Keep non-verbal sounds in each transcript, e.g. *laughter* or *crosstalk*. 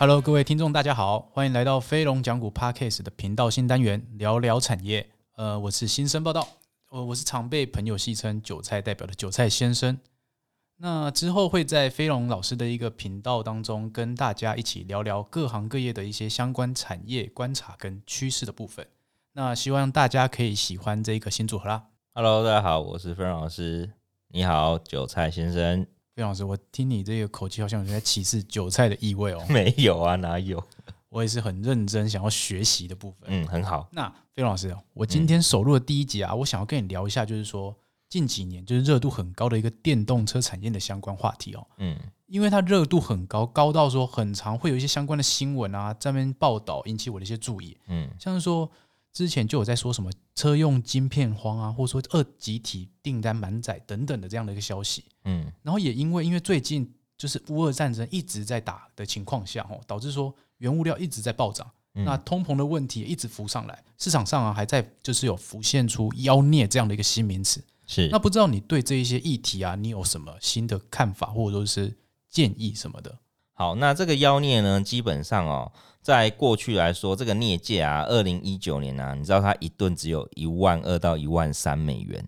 Hello，各位听众，大家好，欢迎来到飞龙讲股 Podcast 的频道新单元，聊聊产业。呃，我是新生报道，呃，我是常被朋友戏称“韭菜代表”的韭菜先生。那之后会在飞龙老师的一个频道当中，跟大家一起聊聊各行各业的一些相关产业观察跟趋势的部分。那希望大家可以喜欢这一个新组合啦。Hello，大家好，我是飞龙老师。你好，韭菜先生。飞龙老师，我听你这个口气，好像有在歧视韭菜的意味哦。*laughs* 没有啊，哪有？我也是很认真想要学习的部分。嗯，很好。那费龙老师，我今天首录的第一集啊，嗯、我想要跟你聊一下，就是说。近几年就是热度很高的一个电动车产业的相关话题哦，嗯，因为它热度很高，高到说很常会有一些相关的新闻啊在那边报道，引起我的一些注意，嗯，像是说之前就有在说什么车用晶片荒啊，或者说二极体订单满载等等的这样的一个消息，嗯，然后也因为因为最近就是乌俄战争一直在打的情况下哦，导致说原物料一直在暴涨，那通膨的问题也一直浮上来，市场上啊还在就是有浮现出妖孽这样的一个新名词。是，那不知道你对这一些议题啊，你有什么新的看法，或者说是建议什么的？好，那这个妖孽呢，基本上哦，在过去来说，这个镍价啊，二零一九年啊，你知道它一吨只有一万二到一万三美元，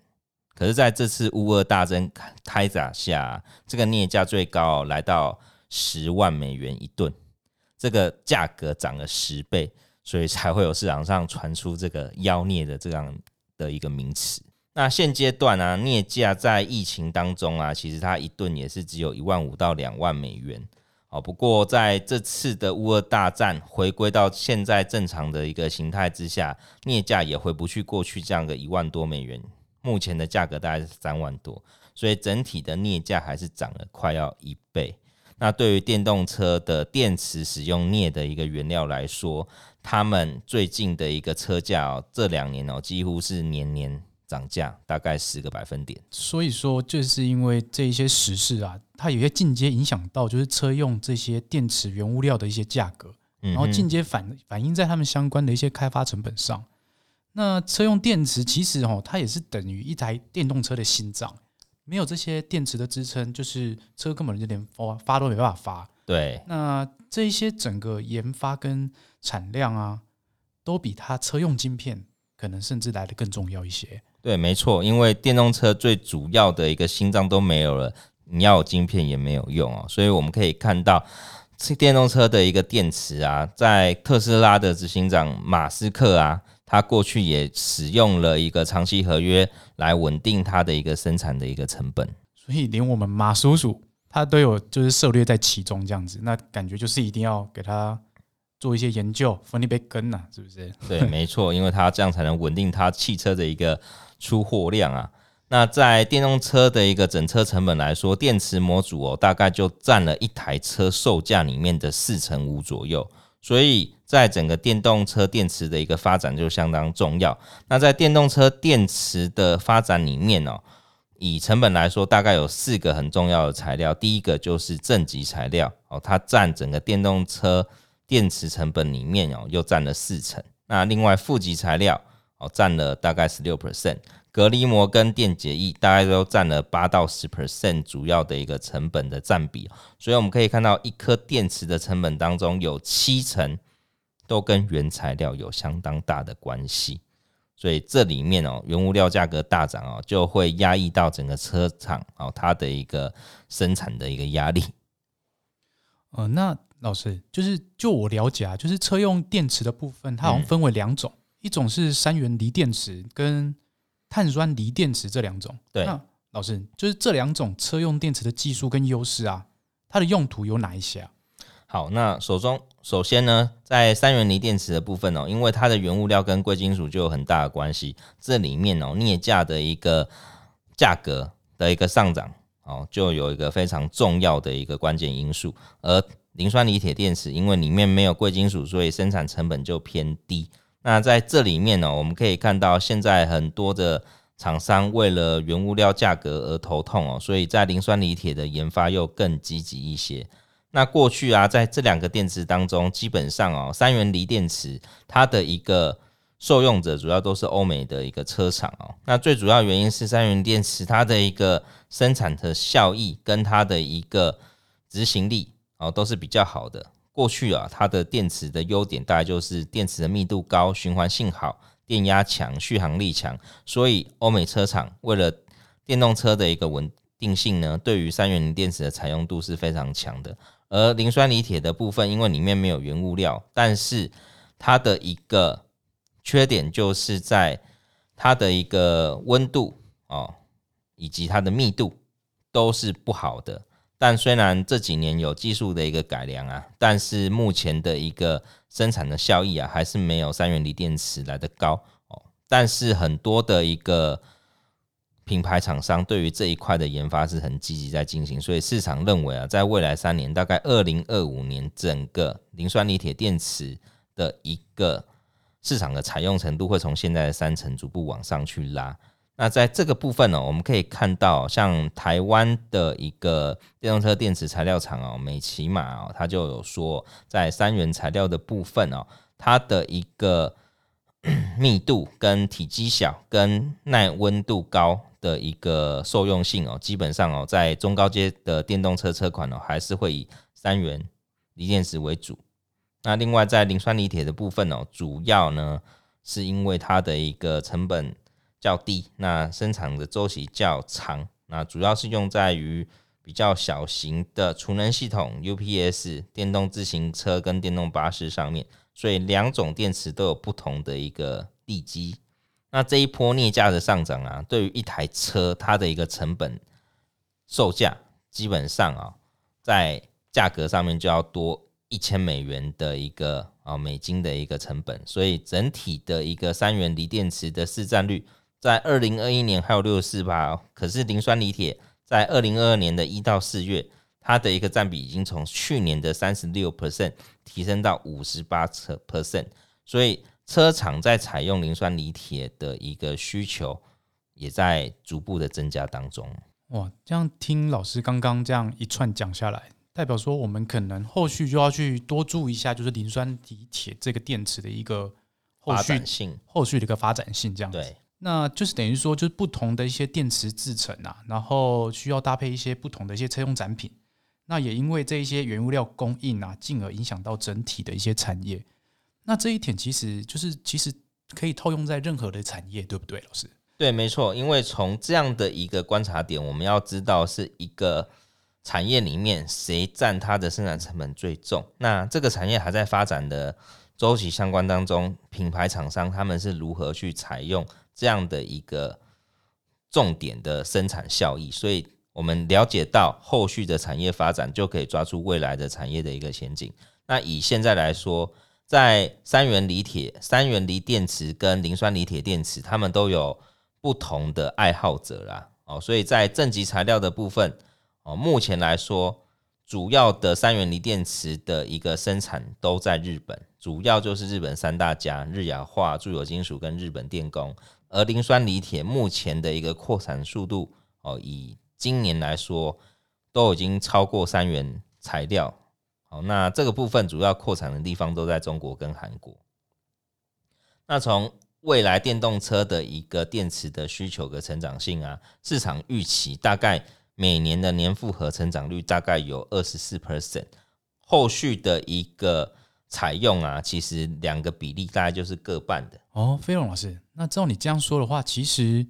可是在这次乌俄大战开打下，这个镍价最高、哦、来到十万美元一吨，这个价格涨了十倍，所以才会有市场上传出这个妖镍的这样的一个名词。那现阶段啊，镍价在疫情当中啊，其实它一吨也是只有一万五到两万美元。哦，不过在这次的乌俄大战回归到现在正常的一个形态之下，镍价也回不去过去这样的一万多美元。目前的价格大概是三万多，所以整体的镍价还是涨了快要一倍。那对于电动车的电池使用镍的一个原料来说，他们最近的一个车价哦，这两年哦，几乎是年年。涨价大概十个百分点，所以说就是因为这一些时事啊，它有些间接影响到就是车用这些电池原物料的一些价格，然后间接反反映在他们相关的一些开发成本上。那车用电池其实哦，它也是等于一台电动车的心脏，没有这些电池的支撑，就是车根本就连发发都没办法发。对，那这一些整个研发跟产量啊，都比它车用晶片可能甚至来的更重要一些。对，没错，因为电动车最主要的一个心脏都没有了，你要有晶片也没有用哦。所以我们可以看到，这电动车的一个电池啊，在特斯拉的执行长马斯克啊，他过去也使用了一个长期合约来稳定它的一个生产的一个成本。所以连我们马叔叔他都有就是涉略在其中这样子，那感觉就是一定要给他。做一些研究，分一杯羹呐，是不是？对，*laughs* 没错，因为它这样才能稳定它汽车的一个出货量啊。那在电动车的一个整车成本来说，电池模组哦，大概就占了一台车售价里面的四成五左右。所以在整个电动车电池的一个发展就相当重要。那在电动车电池的发展里面哦，以成本来说，大概有四个很重要的材料。第一个就是正极材料哦，它占整个电动车。电池成本里面哦，又占了四成。那另外负极材料哦，占了大概十六 percent，隔离膜跟电解液大概都占了八到十 percent，主要的一个成本的占比。所以我们可以看到，一颗电池的成本当中有七成都跟原材料有相当大的关系。所以这里面哦，原物料价格大涨哦，就会压抑到整个车厂哦，它的一个生产的一个压力。呃，那。老师，就是就我了解啊，就是车用电池的部分，它好像分为两种，嗯、一种是三元锂电池跟碳酸锂电池这两种。对，那老师，就是这两种车用电池的技术跟优势啊，它的用途有哪一些啊？好，那首中首先呢，在三元锂电池的部分哦，因为它的原物料跟贵金属就有很大的关系，这里面哦，镍价的一个价格的一个上涨哦，就有一个非常重要的一个关键因素，而磷酸锂铁电池，因为里面没有贵金属，所以生产成本就偏低。那在这里面呢，我们可以看到，现在很多的厂商为了原物料价格而头痛哦，所以在磷酸锂铁的研发又更积极一些。那过去啊，在这两个电池当中，基本上哦，三元锂电池它的一个受用者主要都是欧美的一个车厂哦。那最主要原因是三元电池它的一个生产的效益跟它的一个执行力。哦，都是比较好的，过去啊，它的电池的优点大概就是电池的密度高、循环性好、电压强、续航力强，所以欧美车厂为了电动车的一个稳定性呢，对于三元锂电池的采用度是非常强的。而磷酸锂铁的部分，因为里面没有原物料，但是它的一个缺点就是在它的一个温度哦，以及它的密度都是不好的。但虽然这几年有技术的一个改良啊，但是目前的一个生产的效益啊，还是没有三元锂电池来得高哦。但是很多的一个品牌厂商对于这一块的研发是很积极在进行，所以市场认为啊，在未来三年，大概二零二五年，整个磷酸锂铁电池的一个市场的采用程度会从现在的三成逐步往上去拉。那在这个部分呢，我们可以看到，像台湾的一个电动车电池材料厂哦，美琪玛哦，它就有说，在三元材料的部分哦，它的一个 *clears throat* 密度跟体积小、跟耐温度高的一个受用性哦，基本上哦，在中高阶的电动车车款哦，还是会以三元锂电池为主。那另外在磷酸锂铁的部分哦，主要呢是因为它的一个成本。较低，那生产的周期较长，那主要是用在于比较小型的储能系统、UPS、电动自行车跟电动巴士上面，所以两种电池都有不同的一个地基。那这一波镍价的上涨啊，对于一台车它的一个成本售价，基本上啊，在价格上面就要多一千美元的一个啊美金的一个成本，所以整体的一个三元锂电池的市占率。在二零二一年还有六十四趴，可是磷酸锂铁在二零二二年的一到四月，它的一个占比已经从去年的三十六 percent 提升到五十八 percent，所以车厂在采用磷酸锂铁的一个需求也在逐步的增加当中。哇，这样听老师刚刚这样一串讲下来，代表说我们可能后续就要去多注意一下，就是磷酸锂铁这个电池的一个后续发展性，后续的一个发展性这样子。对。那就是等于说，就是不同的一些电池制成啊，然后需要搭配一些不同的一些车用展品。那也因为这一些原物料供应啊，进而影响到整体的一些产业。那这一点其实就是其实可以套用在任何的产业，对不对，老师？对，没错。因为从这样的一个观察点，我们要知道是一个产业里面谁占它的生产成本最重。那这个产业还在发展的周期相关当中，品牌厂商他们是如何去采用？这样的一个重点的生产效益，所以我们了解到后续的产业发展，就可以抓住未来的产业的一个前景。那以现在来说，在三元锂铁、三元锂电池跟磷酸锂铁电池，他们都有不同的爱好者啦。哦，所以在正极材料的部分，哦，目前来说，主要的三元锂电池的一个生产都在日本，主要就是日本三大家：日亚化、住友金属跟日本电工。而磷酸锂铁目前的一个扩产速度哦，以今年来说都已经超过三元材料。好，那这个部分主要扩产的地方都在中国跟韩国。那从未来电动车的一个电池的需求的成长性啊，市场预期大概每年的年复合成长率大概有二十四 percent。后续的一个采用啊，其实两个比例大概就是各半的。哦，飞龙老师。那照你这样说的话，其实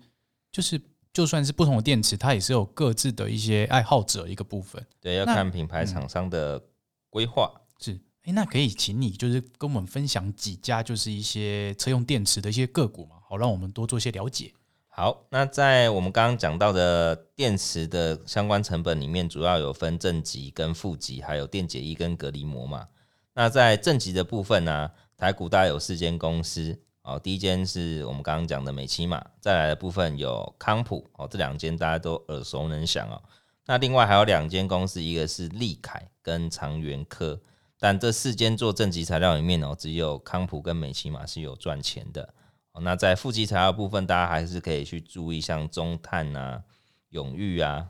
就是就算是不同的电池，它也是有各自的一些爱好者一个部分。对，要看品牌厂商的规划。嗯、是，哎，那可以请你就是跟我们分享几家就是一些车用电池的一些个股嘛，好让我们多做一些了解。好，那在我们刚刚讲到的电池的相关成本里面，主要有分正极跟负极，还有电解液跟隔离膜嘛。那在正极的部分呢、台股大概有四间公司。哦，第一间是我们刚刚讲的美琪玛，再来的部分有康普哦，这两间大家都耳熟能详哦。那另外还有两间公司，一个是利凯跟长源科，但这四间做正极材料里面哦，只有康普跟美琪玛是有赚钱的。那在负极材料部分，大家还是可以去注意像中碳啊、永裕啊、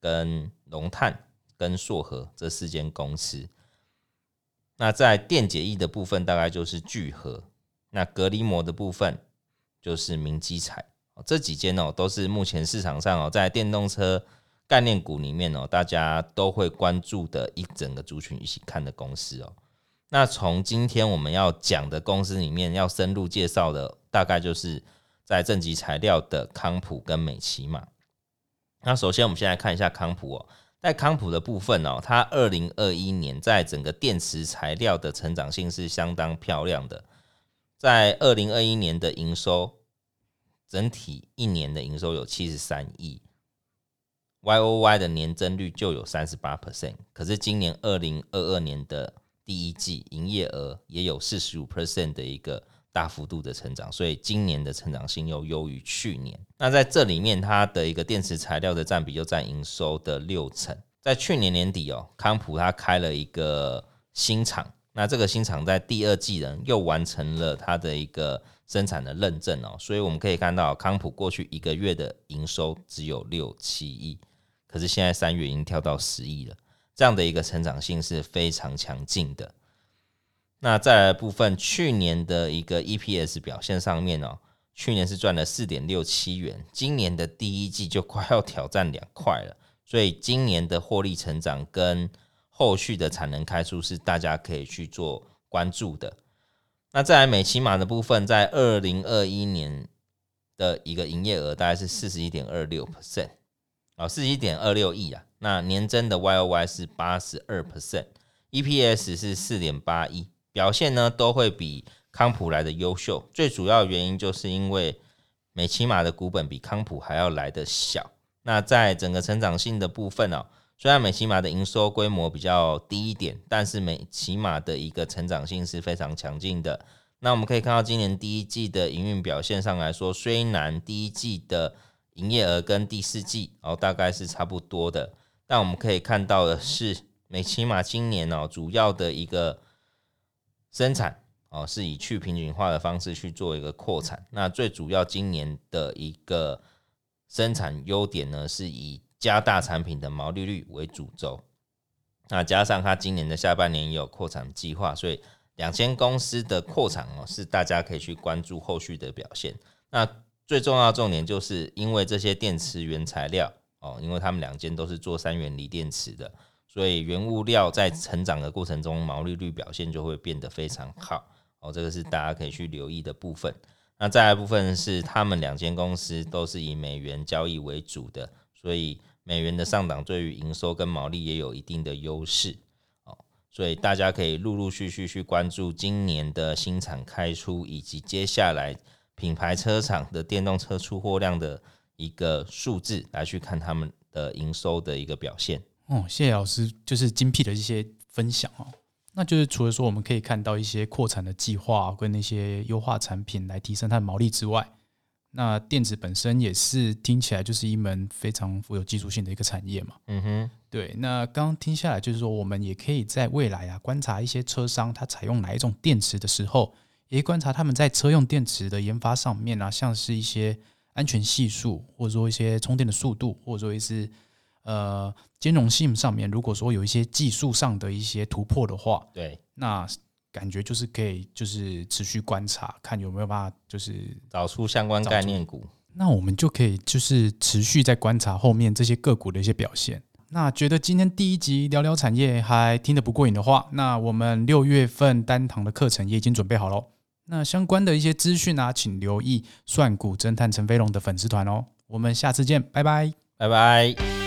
跟龙碳跟硕和这四间公司。那在电解液的部分，大概就是聚合。那隔离膜的部分就是明基材，这几间哦都是目前市场上哦在电动车概念股里面哦大家都会关注的一整个族群一起看的公司哦。那从今天我们要讲的公司里面要深入介绍的，大概就是在正极材料的康普跟美琪玛。那首先我们先来看一下康普哦，在康普的部分哦，它二零二一年在整个电池材料的成长性是相当漂亮的，在二零二一年的营收，整体一年的营收有七十三亿，Y O Y 的年增率就有三十八 percent，可是今年二零二二年的第一季营业额也有四十五 percent 的一个大幅度的成长，所以今年的成长性又优于去年。那在这里面，它的一个电池材料的占比就占营收的六成。在去年年底哦，康普它开了一个新厂，那这个新厂在第二季呢又完成了它的一个生产的认证哦，所以我们可以看到康普过去一个月的营收只有六七亿，可是现在三月已经跳到十亿了。这样的一个成长性是非常强劲的。那再来部分，去年的一个 EPS 表现上面哦，去年是赚了四点六七元，今年的第一季就快要挑战两块了。所以今年的获利成长跟后续的产能开出是大家可以去做关注的。那再来美琪玛的部分，在二零二一年的一个营业额大概是四十一点二六 percent 啊，四十一点二六亿啊。那年增的 Y O Y 是八十二 percent，EPS 是四点八一，表现呢都会比康普来的优秀。最主要原因就是因为美琪玛的股本比康普还要来的小。那在整个成长性的部分哦，虽然美琪玛的营收规模比较低一点，但是美琪玛的一个成长性是非常强劲的。那我们可以看到今年第一季的营运表现上来说，虽然第一季的营业额跟第四季哦大概是差不多的。但我们可以看到的是，美琪玛今年哦主要的一个生产哦是以去平均化的方式去做一个扩产。那最主要今年的一个生产优点呢，是以加大产品的毛利率为主轴。那加上它今年的下半年也有扩产计划，所以两间公司的扩产哦是大家可以去关注后续的表现。那最重要的重点就是因为这些电池原材料。哦，因为他们两间都是做三元锂电池的，所以原物料在成长的过程中，毛利率表现就会变得非常好。哦，这个是大家可以去留意的部分。那再来部分是，他们两间公司都是以美元交易为主的，所以美元的上涨对于营收跟毛利也有一定的优势。哦，所以大家可以陆陆续续去关注今年的新厂开出，以及接下来品牌车厂的电动车出货量的。一个数字来去看他们的营收的一个表现。哦，谢谢老师，就是精辟的一些分享哦。那就是除了说我们可以看到一些扩产的计划跟那些优化产品来提升它的毛利之外，那电子本身也是听起来就是一门非常富有技术性的一个产业嘛。嗯哼，对。那刚刚听下来就是说，我们也可以在未来啊观察一些车商它采用哪一种电池的时候，也观察他们在车用电池的研发上面啊，像是一些。安全系数，或者说一些充电的速度，或者说一些呃兼容性上面，如果说有一些技术上的一些突破的话，对，那感觉就是可以就是持续观察，看有没有办法就是找出相关概念股。那我们就可以就是持续在观察后面这些个股的一些表现。那觉得今天第一集聊聊产业还听得不过瘾的话，那我们六月份单堂的课程也已经准备好喽。那相关的一些资讯啊，请留意“算股侦探陈飞龙”的粉丝团哦。我们下次见，拜拜，拜拜。